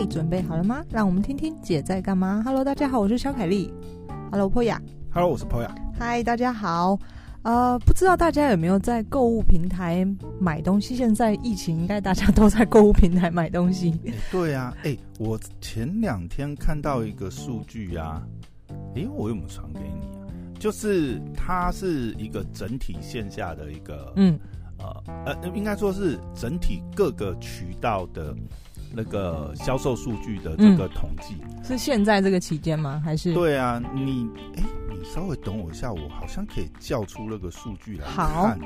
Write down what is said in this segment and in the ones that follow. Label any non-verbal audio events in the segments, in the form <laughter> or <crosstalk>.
嘿，准备好了吗？让我们听听姐在干嘛。Hello，大家好，我是肖凯丽。Hello，Poya。Hello，我是 Poya。嗨，大家好。呃，不知道大家有没有在购物平台买东西？现在疫情，应该大家都在购物平台买东西。欸、对呀、啊，哎、欸，我前两天看到一个数据啊，哎，我有没有传给你啊？就是它是一个整体线下的一个，嗯，呃呃，应该说是整体各个渠道的。那个销售数据的这个统计、嗯、是现在这个期间吗？还是？对啊，你哎，你稍微等我一下，我好像可以叫出那个数据来看。好，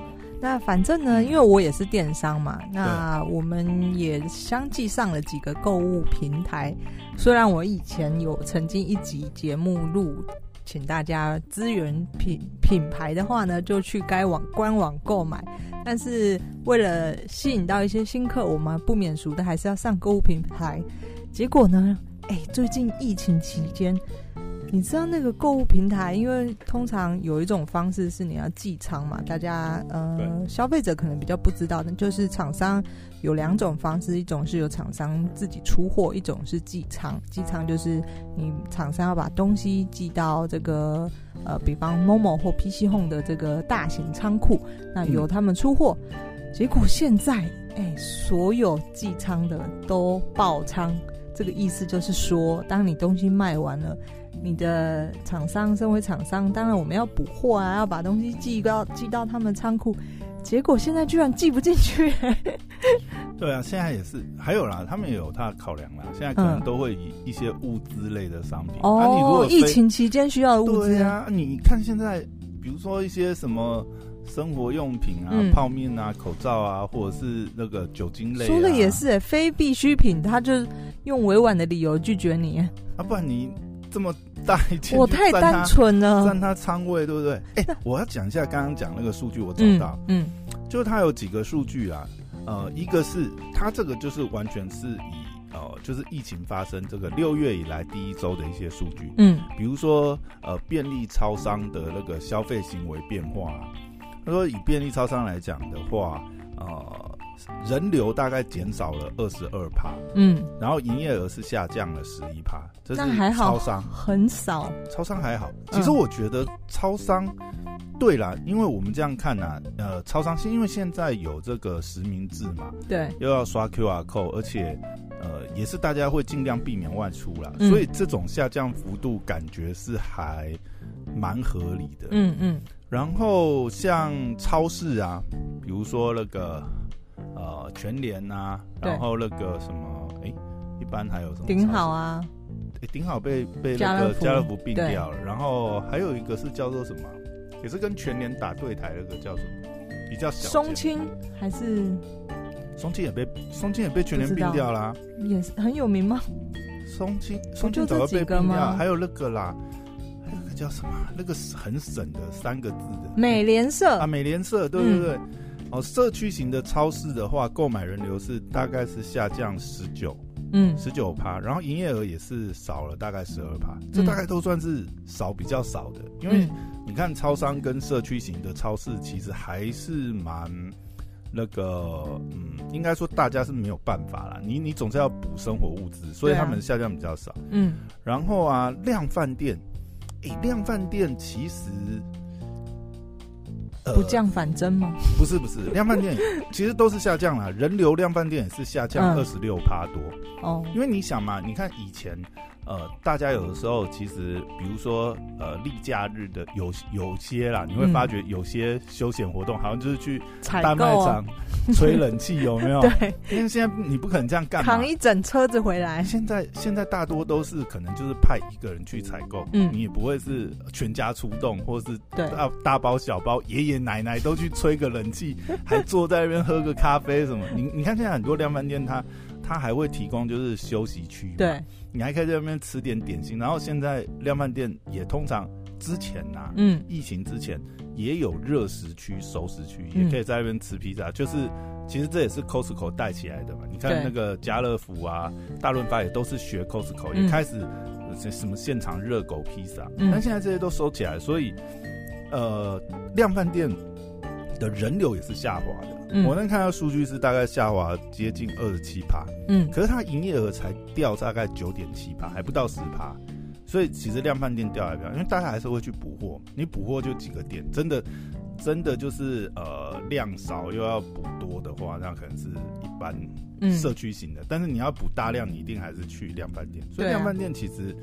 那反正呢，因为我也是电商嘛，那我们也相继上了几个购物平台。虽然我以前有曾经一集节目录。请大家资源品品牌的话呢，就去该网官网购买。但是为了吸引到一些新客，我们不免俗的还是要上购物平台。结果呢，哎，最近疫情期间。你知道那个购物平台，因为通常有一种方式是你要寄仓嘛，大家呃消费者可能比较不知道的，就是厂商有两种方式，一种是由厂商自己出货，一种是寄仓。寄仓就是你厂商要把东西寄到这个呃，比方 Momo 或 PC Home 的这个大型仓库，那由他们出货。嗯、结果现在哎，所有寄仓的都爆仓，这个意思就是说，当你东西卖完了。你的厂商，身为厂商，当然我们要补货啊，要把东西寄到寄到他们仓库，结果现在居然寄不进去。<laughs> 对啊，现在也是，还有啦，他们也有他的考量啦。现在可能都会以一些物资类的商品。哦、嗯，啊、你如果疫情期间需要的物资。啊，你看现在，比如说一些什么生活用品啊，嗯、泡面啊，口罩啊，或者是那个酒精类、啊。说的也是，非必需品，他就用委婉的理由拒绝你。啊，不然你。这么大一件，我太单纯了，占他仓位，对不对？哎、欸，我要讲一下刚刚讲那个数据，我找到，嗯，嗯。就是它有几个数据啊，呃，一个是他这个就是完全是以呃，就是疫情发生这个六月以来第一周的一些数据，嗯，比如说呃，便利超商的那个消费行为变化，他说以便利超商来讲的话，呃。人流大概减少了二十二趴，嗯，然后营业额是下降了十一趴，这是超商。很少，超商还好。其实我觉得超商，对啦，因为我们这样看呐、啊，呃，超商是因为现在有这个实名制嘛，对，又要刷 QR code，而且呃，也是大家会尽量避免外出啦，嗯、所以这种下降幅度感觉是还蛮合理的，嗯嗯。然后像超市啊，比如说那个。呃，全联啊，然后那个什么，哎对，一般还有什么？顶好啊，哎，顶好被被那个家乐福。并掉了，然后还有一个是叫做什么，也是跟全联打对台那个叫什么，比较小。松青还是？松青也被松青也被全联并掉了，也是很有名吗？松青松青早就被并掉，还有那个啦，那个叫什么？那个很省的三个字的。美联社。啊，美联社，对对对。嗯哦，社区型的超市的话，购买人流是大概是下降十九，嗯，十九趴，然后营业额也是少了大概十二趴，这大概都算是少比较少的，因为你看超商跟社区型的超市其实还是蛮那个，嗯，应该说大家是没有办法啦，你你总是要补生活物资，所以他们下降比较少，嗯，然后啊，量饭店，诶，量饭店其实。不降反增吗？不是不是，量贩店 <laughs> 其实都是下降了，人流量贩店也是下降二十六趴多。哦，因为你想嘛，你看以前。呃，大家有的时候其实，比如说，呃，例假日的有有些啦，你会发觉有些休闲活动，好像就是去大卖场 <laughs> 吹冷气，有没有？对，因为现在你不可能这样干，扛一整车子回来。现在现在大多都是可能就是派一个人去采购，嗯，你也不会是全家出动，或是大大包小包，爷爷奶奶都去吹个冷气，还坐在那边喝个咖啡什么？你你看现在很多量贩店，它它还会提供就是休息区，对。你还可以在那边吃点点心，然后现在量贩店也通常之前呐、啊，嗯，疫情之前也有热食区、熟食区，也可以在那边吃披萨。嗯、就是其实这也是 Costco 带起来的嘛。你看那个家乐福啊、大润发也都是学 Costco，、嗯、也开始什么现场热狗披萨，嗯、但现在这些都收起来，所以呃，量贩店的人流也是下滑的。嗯、我能看到数据是大概下滑接近二十七趴，嗯，可是它营业额才掉大概九点七趴，还不到十趴，所以其实量贩店掉还不了，因为大家还是会去补货，你补货就几个点，真的。真的就是呃量少又要补多的话，那可能是一般社区型的。嗯、但是你要补大量，你一定还是去量贩店。所以量贩店其实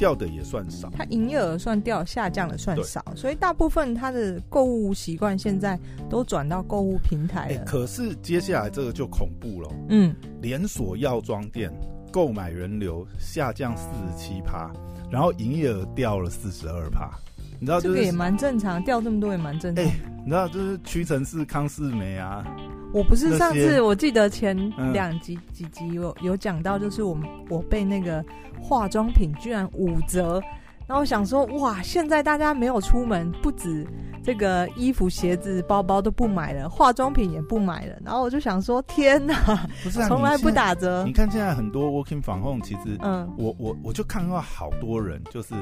掉的也算少，它营业额算掉，下降的算少。所以大部分它的购物习惯现在都转到购物平台了、欸。可是接下来这个就恐怖了。嗯，连锁药妆店购买人流下降四十七趴，然后营业额掉了四十二趴。你知道、就是、这个也蛮正常，掉这么多也蛮正常。哎、欸，你知道就是屈臣氏、康士美啊。我不是上次我记得前两集几集有有讲到，就是我我被那个化妆品居然五折，然后我想说哇，现在大家没有出门，不止这个衣服、鞋子、包包都不买了，化妆品也不买了。然后我就想说天哪，不是 <laughs> 从来不打折。你看现在很多 working from home，其实嗯，我我我就看到好多人就是。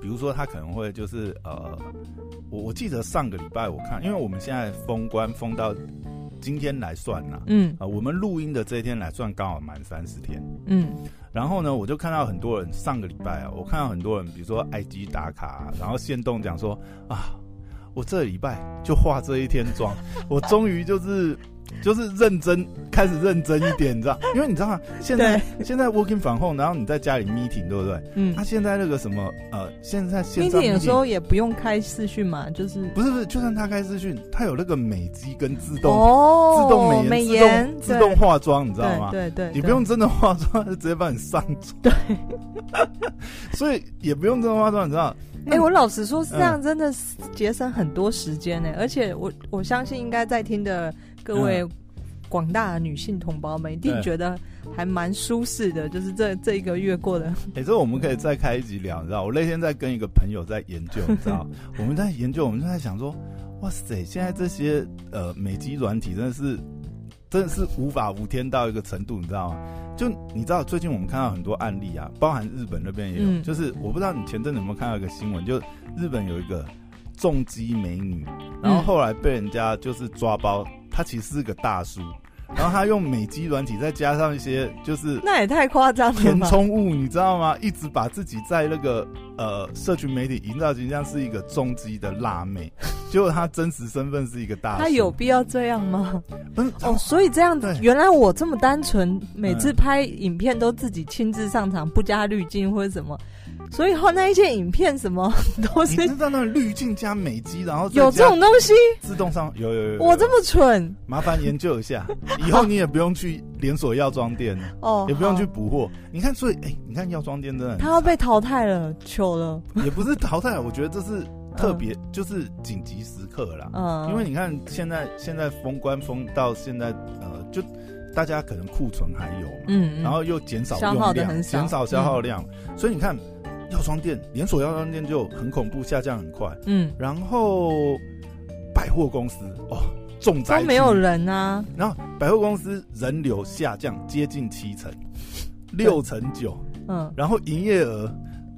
比如说，他可能会就是呃，我我记得上个礼拜我看，因为我们现在封关封到今天来算呐，嗯，啊、呃，我们录音的这一天来算刚好满三十天，嗯，然后呢，我就看到很多人上个礼拜啊，我看到很多人，比如说 IG 打卡，然后现动讲说啊，我这礼拜就化这一天妆，我终于就是。就是认真，开始认真一点，你知道？因为你知道吗？现在现在 working from home，然后你在家里 meeting，对不对？嗯。他、啊、现在那个什么呃，现在 meeting 有时候也不用开视讯嘛，就是不是不是，就算他开视讯，他有那个美肌跟自动哦，自动美颜、美颜自动化妆，你知道吗？对对，你不用真的化妆，就直接帮你上妆。对。<laughs> 所以也不用真的化妆，你知道？哎、欸，我老实说，这样，真的节省很多时间呢。嗯、而且我我相信，应该在听的。各位广大的女性同胞们，一定觉得还蛮舒适的，就是这这一个月过的。<laughs> 哎，这我们可以再开一集聊，你知道？我那天在跟一个朋友在研究，<laughs> 你知道？我们在研究，我们就在想说，哇塞，现在这些呃美肌软体真的是真的是无法无天到一个程度，你知道吗？就你知道，最近我们看到很多案例啊，包含日本那边也有，嗯、就是我不知道你前阵子有没有看到一个新闻，就日本有一个重击美女，然后后来被人家就是抓包。他其实是个大叔，然后他用美肌软体，再加上一些就是那也太夸张了，填充物你知道吗？一直把自己在那个呃社群媒体营造形象是一个重机的辣妹，<laughs> 结果他真实身份是一个大叔。他有必要这样吗？嗯哦，所以这样子，原来我这么单纯，每次拍影片都自己亲自上场，不加滤镜或者什么。所以后那一些影片什么 <laughs> 都是你知道那滤镜加美肌，然后有这种东西？自动上有有有，有，我这么蠢，麻烦研究一下，以后你也不用去连锁药妆店了哦，也不用去补货。你看，所以哎、欸，你看药妆店真的他要被淘汰了，糗了，也不是淘汰了，我觉得这是特别，嗯、就是紧急时刻啦。嗯，因为你看现在现在封关封到现在，呃，就大家可能库存还有嘛，嗯，然后又减少用量，减少消耗量，嗯、所以你看。药妆店连锁药妆店就很恐怖，下降很快。嗯，然后百货公司哦，重灾都没有人啊。然后百货公司人流下降接近七成，六成九。嗯，然后营业额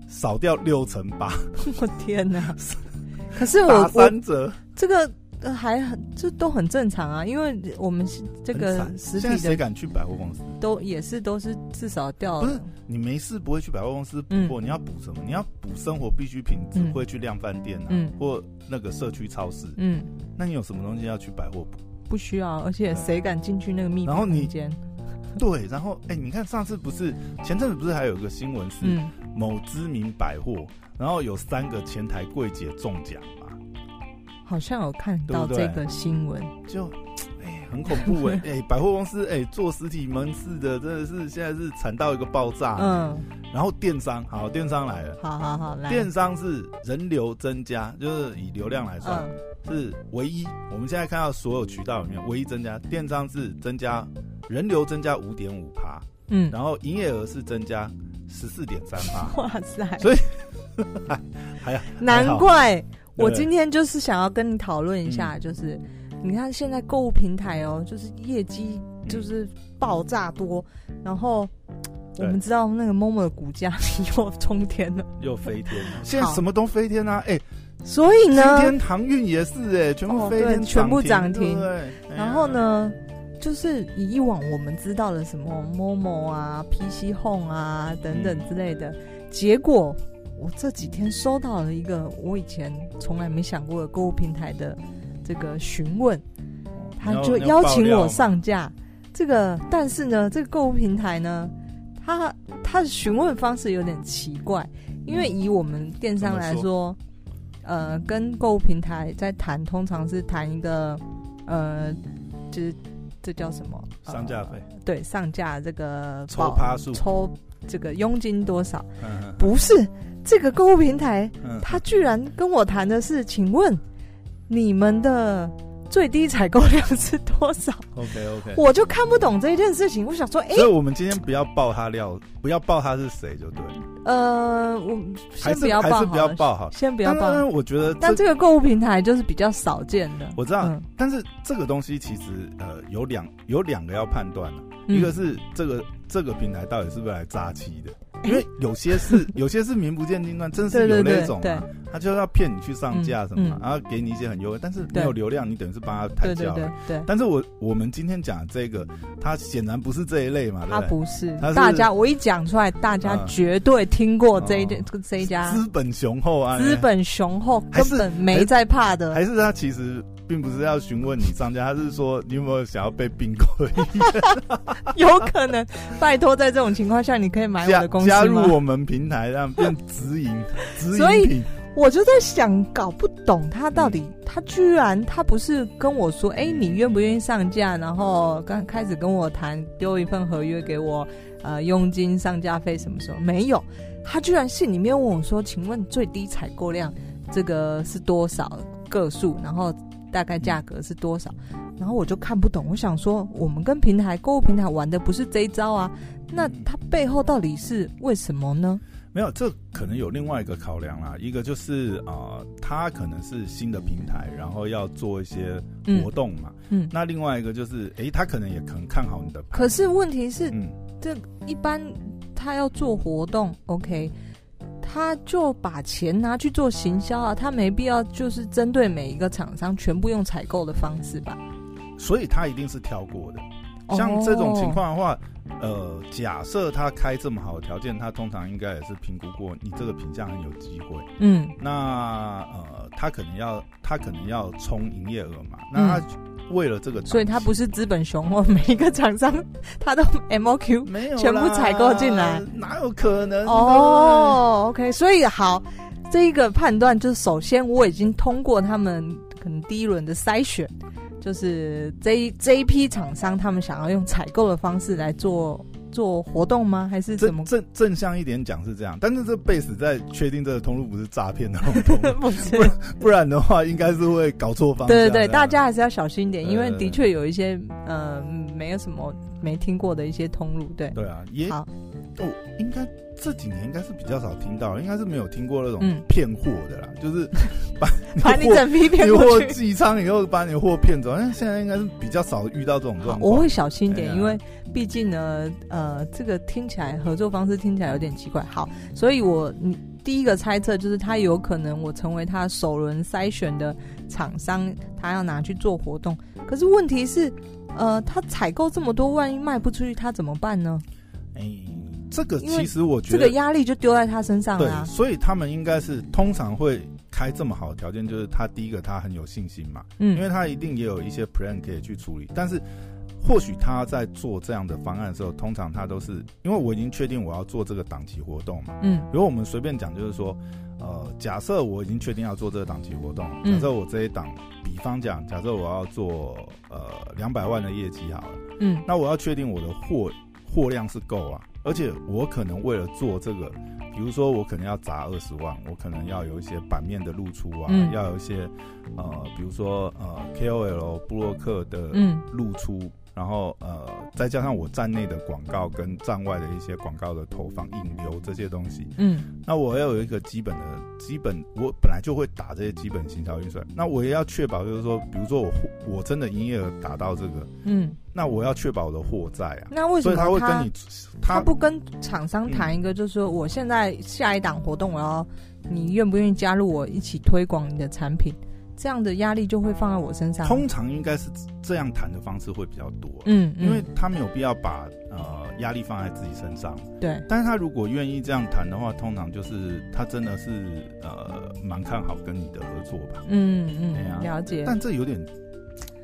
少掉六成八。<laughs> 我天哪！<laughs> 可是我打三折这个。呃，还很，这都很正常啊，因为我们这个实体的谁敢去百货公司？都也是都是至少掉了。不是你没事不会去百货公司补货，嗯、你要补什么？你要补生活必需品，只会去量贩店啊，嗯、或那个社区超市。嗯，那你有什么东西要去百货补？不需要，而且谁敢进去那个密闭空间？<laughs> 对，然后哎、欸，你看上次不是前阵子不是还有一个新闻是某知名百货，然后有三个前台柜姐中奖。好像有看到这个新闻，就哎、欸、很恐怖哎、欸 <laughs> 欸、百货公司哎、欸、做实体门市的真的是现在是惨到一个爆炸。嗯，然后电商好，电商来了，好好好来，电商是人流增加，就是以流量来算、嗯、是唯一，我们现在看到所有渠道里面唯一增加，电商是增加人流增加五点五趴，嗯，然后营业额是增加十四点三趴，哇塞，所以 <laughs> 还还要难怪。我今天就是想要跟你讨论一下，就是、嗯、你看现在购物平台哦，就是业绩就是爆炸多，嗯、然后我们知道那个 Momo 的股价 <laughs> 又冲天了，又飞天了。现在什么都飞天啊！哎。好，所以呢，今天航运也是哎，全部飞天、哦、全部涨停。对，然后呢，就是以往我们知道的什么 Momo 啊、PC Home 啊等等之类的，嗯、结果我这几天收到了一个我以前从来没想过的购物平台的这个询问，他就邀请我上架。这个，但是呢，这个购物平台呢，它它的询问方式有点奇怪，因为以我们电商来说，呃，跟购物平台在谈，通常是谈一个，呃，就是这叫什么？上架费？对，上架这个抽趴数，抽这个佣金多少？不是这个购物平台，他居然跟我谈的是，请问你们的。最低采购量是多少？OK OK，我就看不懂这件事情。我想说，哎、欸，所以我们今天不要爆他料，不要爆他是谁就对。呃，我先不要爆，还是不要爆好，先不要爆。但我觉得，但这个购物平台就是比较少见的。我知道，嗯、但是这个东西其实呃有两有两个要判断、嗯、一个是这个这个平台到底是不是来诈欺的。因为有些是有些是名不见经传，真是有那种啊，他就要骗你去上架什么，然后给你一些很优惠，但是没有流量，你等于是帮他抬轿。对对，但是我我们今天讲这个，他显然不是这一类嘛，他不是。大家我一讲出来，大家绝对听过这一这这一家。资本雄厚啊，资本雄厚，根本没在怕的。还是他其实。并不是要询问你上架，他是说你有没有想要被并购？<laughs> 有可能，拜托，在这种情况下，你可以买我的公司加，加入我们平台，让变直营。<laughs> 直营所以我就在想，搞不懂他到底，嗯、他居然他不是跟我说，哎、欸，你愿不愿意上架？然后刚开始跟我谈，丢一份合约给我，呃，佣金、上架费什么时候？没有，他居然信里面问我说，请问最低采购量这个是多少个数？然后。大概价格是多少？然后我就看不懂。我想说，我们跟平台购物平台玩的不是这一招啊，那他背后到底是为什么呢？没有，这可能有另外一个考量啦。一个就是啊、呃，它可能是新的平台，然后要做一些活动嘛。嗯。嗯，那另外一个就是，哎，他可能也可能看好你的。可是问题是，嗯，这一般他要做活动，OK。他就把钱拿去做行销啊，他没必要就是针对每一个厂商全部用采购的方式吧？所以他一定是挑过的。像这种情况的话，哦、呃，假设他开这么好的条件，他通常应该也是评估过你这个品项很有机会。嗯，那呃，他可能要他可能要冲营业额嘛？那他。嗯为了这个，所以他不是资本雄厚，每一个厂商他都 MOQ 没有全部采购进来，哪有可能？哦、oh,，OK，所以好，这一个判断就是，首先我已经通过他们可能第一轮的筛选，就是这一这一批厂商他们想要用采购的方式来做。做活动吗？还是怎么正正向一点讲是这样？但是这 base 在确定这个通路不是诈骗的通路，<laughs> 不是，不然的话应该是会搞错方向。对对对，大家还是要小心一点，因为的确有一些呃没有什么没听过的一些通路。对对啊，也好哦，应该。这几年应该是比较少听到，应该是没有听过那种骗货的啦，嗯、<laughs> 就是把你把你整批骗过去，寄仓以后把你货骗走。那现在应该是比较少遇到这种状况。我会小心点，因为毕竟呢，呃，这个听起来合作方式听起来有点奇怪。好，所以我你第一个猜测就是他有可能我成为他首轮筛选的厂商，他要拿去做活动。可是问题是，呃，他采购这么多，万一卖不出去，他怎么办呢？哎。这个其实我觉得这个压力就丢在他身上了啊。对，所以他们应该是通常会开这么好的条件，就是他第一个他很有信心嘛，嗯，因为他一定也有一些 plan 可以去处理。但是或许他在做这样的方案的时候，通常他都是因为我已经确定我要做这个档期活动嘛，嗯，如果我们随便讲，就是说，呃，假设我已经确定要做这个档期活动，假设我这一档，比方讲，假设我要做呃两百万的业绩好了，嗯，那我要确定我的货货量是够啊。而且我可能为了做这个，比如说我可能要砸二十万，我可能要有一些版面的露出啊，嗯、要有一些呃，比如说呃 KOL 布洛克的露出。嗯然后呃，再加上我站内的广告跟站外的一些广告的投放、引流这些东西，嗯，那我要有一个基本的基本，我本来就会打这些基本行销预算，那我也要确保，就是说，比如说我我真的营业额达到这个，嗯，那我要确保我的货在啊。那为什么他，他会跟你他，他不跟厂商谈一个，就是说我现在下一档活动我要你愿不愿意加入我一起推广你的产品？这样的压力就会放在我身上。通常应该是这样谈的方式会比较多，嗯，因为他没有必要把呃压力放在自己身上。对，但是他如果愿意这样谈的话，通常就是他真的是呃蛮看好跟你的合作吧。嗯嗯，了解。但这有点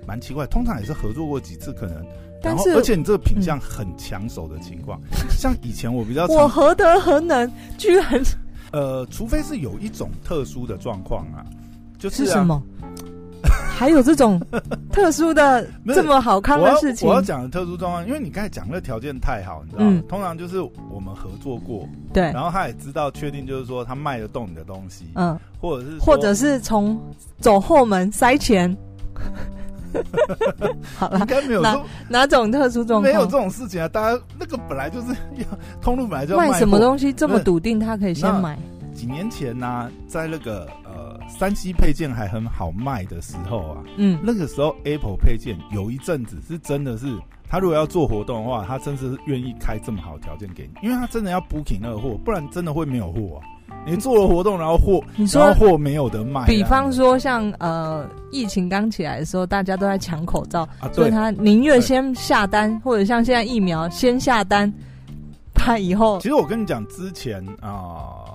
蛮奇怪，通常也是合作过几次，可能，但是而且你这个品相很抢手的情况，嗯、像以前我比较，我何德何能，居然，呃，除非是有一种特殊的状况啊。就是，啊、是什么？还有这种 <laughs> 特殊的这么好看的事情？我要讲的特殊状况，因为你刚才讲的条件太好，你知道吗？嗯、通常就是我们合作过，对，然后他也知道确定，就是说他卖得动你的东西，嗯，或者是或者是从走后门塞钱。<laughs> 好了啦，应该没有哪哪种特殊状况？没有这种事情啊！大家那个本来就是要通路本来就卖，卖什么东西这么笃定，他可以先买。几年前呢、啊，在那个呃三 C 配件还很好卖的时候啊，嗯，那个时候 Apple 配件有一阵子是真的是，他如果要做活动的话，他真是愿意开这么好条件给你，因为他真的要 booking 那个货，不然真的会没有货啊。你做了活动，然后货，你说货没有得卖。比方说像呃疫情刚起来的时候，大家都在抢口罩，啊、所以他宁愿先下单，或者像现在疫苗先下单，他以后。其实我跟你讲，之前啊。呃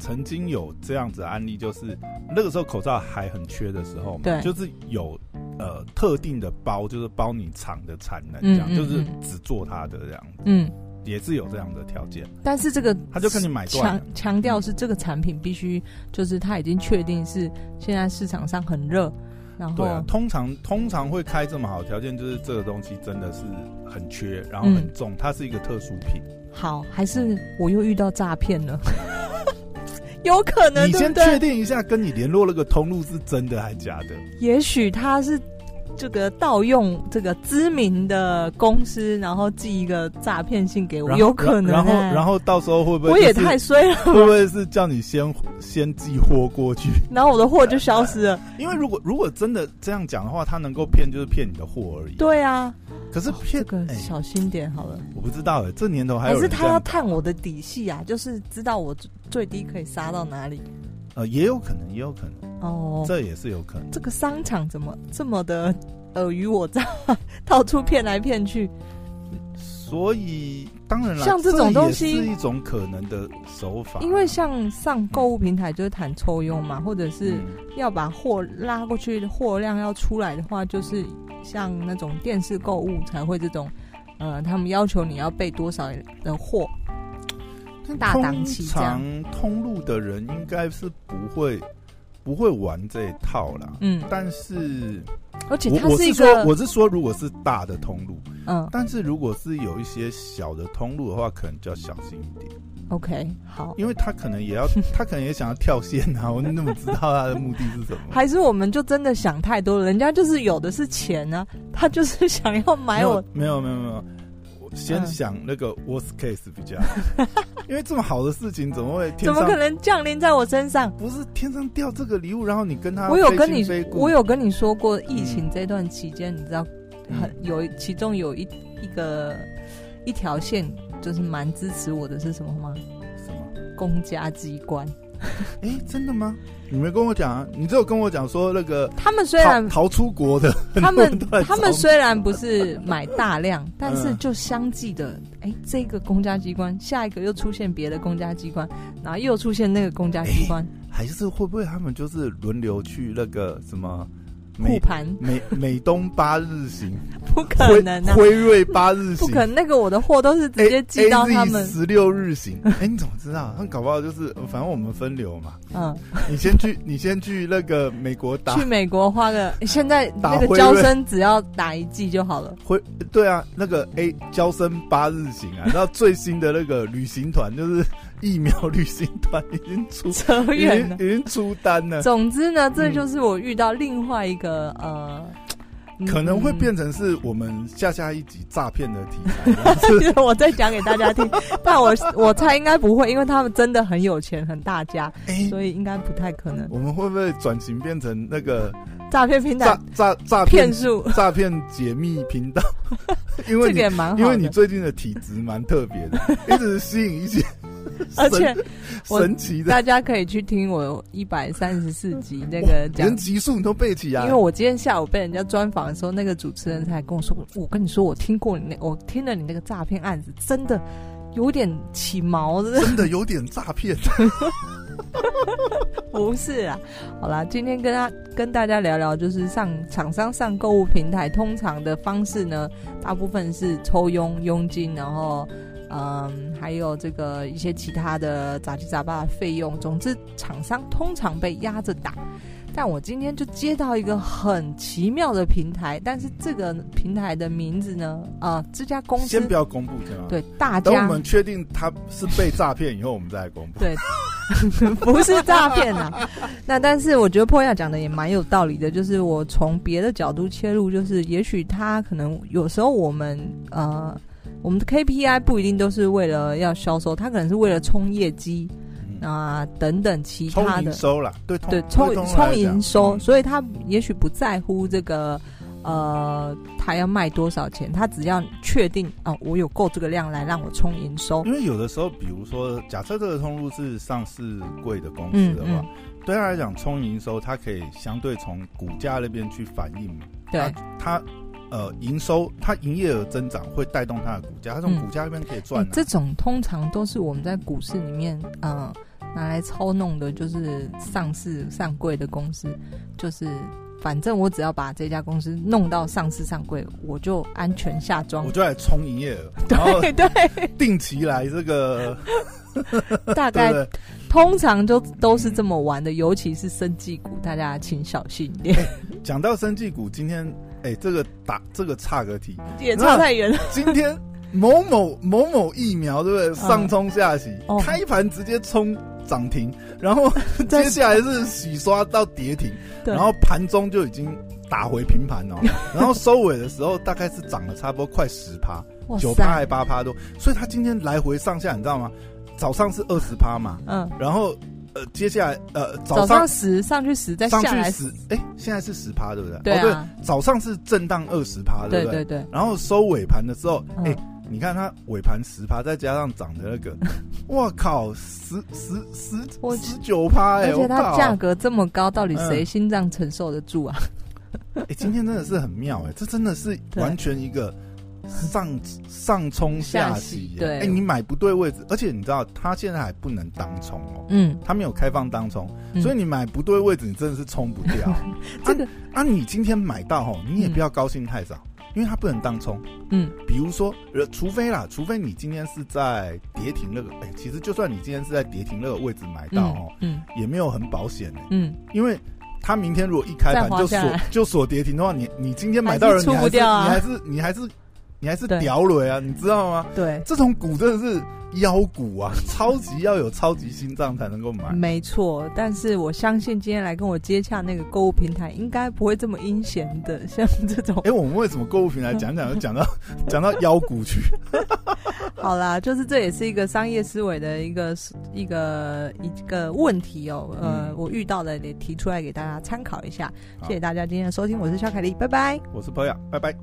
曾经有这样子的案例，就是那个时候口罩还很缺的时候，对，就是有呃特定的包，就是包你厂的产能，这样，嗯嗯嗯，就是只做它的这样子，嗯，也是有这样的条件。但是这个他就跟你买断，强强调是这个产品必须就是他已经确定是现在市场上很热，然后对啊，通常通常会开这么好条件，就是这个东西真的是很缺，然后很重，嗯、它是一个特殊品。好，还是我又遇到诈骗了？<laughs> 有可能，你先确定一下，跟你联络那个通路是真的还是假的？也许他是这个盗用这个知名的公司，然后寄一个诈骗信给我，有可能。然后，然后到时候会不会？我也太衰了。会不会是叫你先先寄货过去，然后我的货就消失了？<laughs> 因为如果如果真的这样讲的话，他能够骗就是骗你的货而已。对啊。可是骗、哦、这个小心点好了，欸、我不知道哎、欸，这年头还有人。可是他要探我的底细啊，就是知道我最低可以杀到哪里。呃，也有可能，也有可能哦，这也是有可能。这个商场怎么这么的尔虞我诈，<laughs> 到处骗来骗去？所以当然了，像这种东西是一种可能的手法。因为像上购物平台就是谈抽佣嘛，或者是要把货拉过去，货量要出来的话，就是。像那种电视购物才会这种，呃，他们要求你要备多少的货，大档期这样。通常通路的人应该是不会不会玩这一套啦。嗯，但是而且它是一个，我是说，我是说，如果是大的通路，嗯，但是如果是有一些小的通路的话，可能就要小心一点。OK，好，因为他可能也要，<laughs> 他可能也想要跳线啊，我怎么知道他的目的是什么？还是我们就真的想太多了？人家就是有的是钱啊，他就是想要买我。没有没有没有，我先想那个 worst case 比较好，<laughs> 因为这么好的事情怎么会天？怎么可能降临在我身上？不是天上掉这个礼物，然后你跟他，我有跟你，我有跟你说过，疫情这段期间，你知道，很有其中有一一个一条线。就是蛮支持我的是什么吗？什么？公家机关？哎、欸，真的吗？你没跟我讲啊？你只有跟我讲说那个他们虽然逃出国的，他们他们虽然不是买大量，<laughs> 但是就相继的，哎、欸，这个公家机关，下一个又出现别的公家机关，然后又出现那个公家机关，欸、还是会不会他们就是轮流去那个什么？护盘美美东八日行，<laughs> 不可能啊！辉瑞八日行，不可能。那个我的货都是直接寄到他们十六日行。哎，你怎么知道？他们搞不好就是，反正我们分流嘛。嗯，你先去，你先去那个美国打。去美国花个，现在那个交生只要打一季就好了。辉对啊，那个 A 交生八日行啊，然后最新的那个旅行团就是。疫苗旅行团已经出 <laughs> 扯远了，已经出单了。总之呢，这就是我遇到另外一个呃，可能会变成是我们下下一集诈骗的题材。<laughs> 我再讲给大家听，<laughs> 但我我猜应该不会，因为他们真的很有钱，很大家，所以应该不太可能。我们会不会转型变成那个诈骗平台？诈诈诈骗术？<laughs> 诈骗解密频道？<laughs> 因为这个也蛮好，因为你最近的体质蛮特别的，<laughs> 一直吸引一些。而且神奇的，大家可以去听我一百三十四集那个讲，连集数你都背起啊。因为我今天下午被人家专访的时候，那个主持人才跟我说：“我跟你说，我听过你那，我听了你那个诈骗案子，真的有点起毛的，真的有点诈骗。” <laughs> 不是啊，好啦，今天跟他跟大家聊聊，就是上厂商上购物平台，通常的方式呢，大部分是抽佣佣金，然后嗯，还有这个一些其他的杂七杂八的费用，总之厂商通常被压着打。但我今天就接到一个很奇妙的平台，但是这个平台的名字呢，啊、呃，这家公司先不要公布，对，大家等我们确定他是被诈骗以后，我们再来公布。对，<laughs> 不是诈骗啊。<laughs> 那但是我觉得 Poya 讲的也蛮有道理的，就是我从别的角度切入，就是也许他可能有时候我们呃，我们的 KPI 不一定都是为了要销售，他可能是为了冲业绩。啊，等等其他的收了，对对，充充营收，所以他也许不在乎这个，呃，他要卖多少钱，他只要确定哦，我有够这个量来让我充营收。因为有的时候，比如说，假设这个通路是上市贵的公司的话，嗯嗯、对他来讲，充营收，他可以相对从股价那边去反映嘛。对，他呃，营收，它营业额增长会带动它的股价，他从股价那边可以赚、啊嗯欸。这种通常都是我们在股市里面，呃。拿来操弄的，就是上市上柜的公司，就是反正我只要把这家公司弄到上市上柜，我就安全下庄，我就来冲营业额，<laughs> 对对，定期来这个，<laughs> 大概对对通常就都是这么玩的，尤其是生技股，大家请小心一点。讲、欸、到生技股，今天哎、欸，这个打这个差个题，也差太远了。<laughs> 今天某某某某疫苗，对不对？上冲下洗，嗯、开盘直接冲。涨停，然后 <laughs> 接下来是洗刷到跌停，然后盘中就已经打回平盘了，<laughs> 然后收尾的时候大概是涨了差不多快十趴，九趴还八趴多，所以它今天来回上下，你知道吗？早上是二十趴嘛，嗯，然后呃接下来呃早上十上去十再下来十，哎现在是十趴对不对？对啊，对，早上是震荡二十趴，对不对？对对，然后收尾盘的时候，哎。你看它尾盘十趴，再加上涨的那个，<laughs> 哇靠，十十十十九趴哎！而且它价格这么高，到底谁心脏承受得住啊？<laughs> 哎、欸，今天真的是很妙哎、欸，这真的是完全一个上上冲下洗。对，哎、欸，你买不对位置，而且你知道它现在还不能当冲哦，嗯，它没有开放当冲，嗯、所以你买不对位置，你真的是冲不掉。<laughs> 这个啊，啊，你今天买到哦，你也不要高兴太早。嗯因为它不能当冲，嗯，比如说，呃，除非啦，除非你今天是在跌停那个，哎、欸，其实就算你今天是在跌停那个位置买到哦，嗯，嗯也没有很保险、欸，嗯，因为他明天如果一开盘就锁就锁跌停的话，你你今天买到人，你还是你还是你还是你还是屌雷啊，你知道吗？对，这种股真的是。腰股啊，<laughs> 超级要有超级心脏才能够买。没错，但是我相信今天来跟我接洽那个购物平台，应该不会这么阴险的，像这种。哎、欸，我们为什么购物平台讲讲就 <laughs> 讲到讲到妖股去？<laughs> 好啦，就是这也是一个商业思维的一个一个一个问题哦。呃，嗯、我遇到的也提出来给大家参考一下。好谢谢大家今天的收听，我是肖凯丽，拜拜。我是 Poya，拜拜。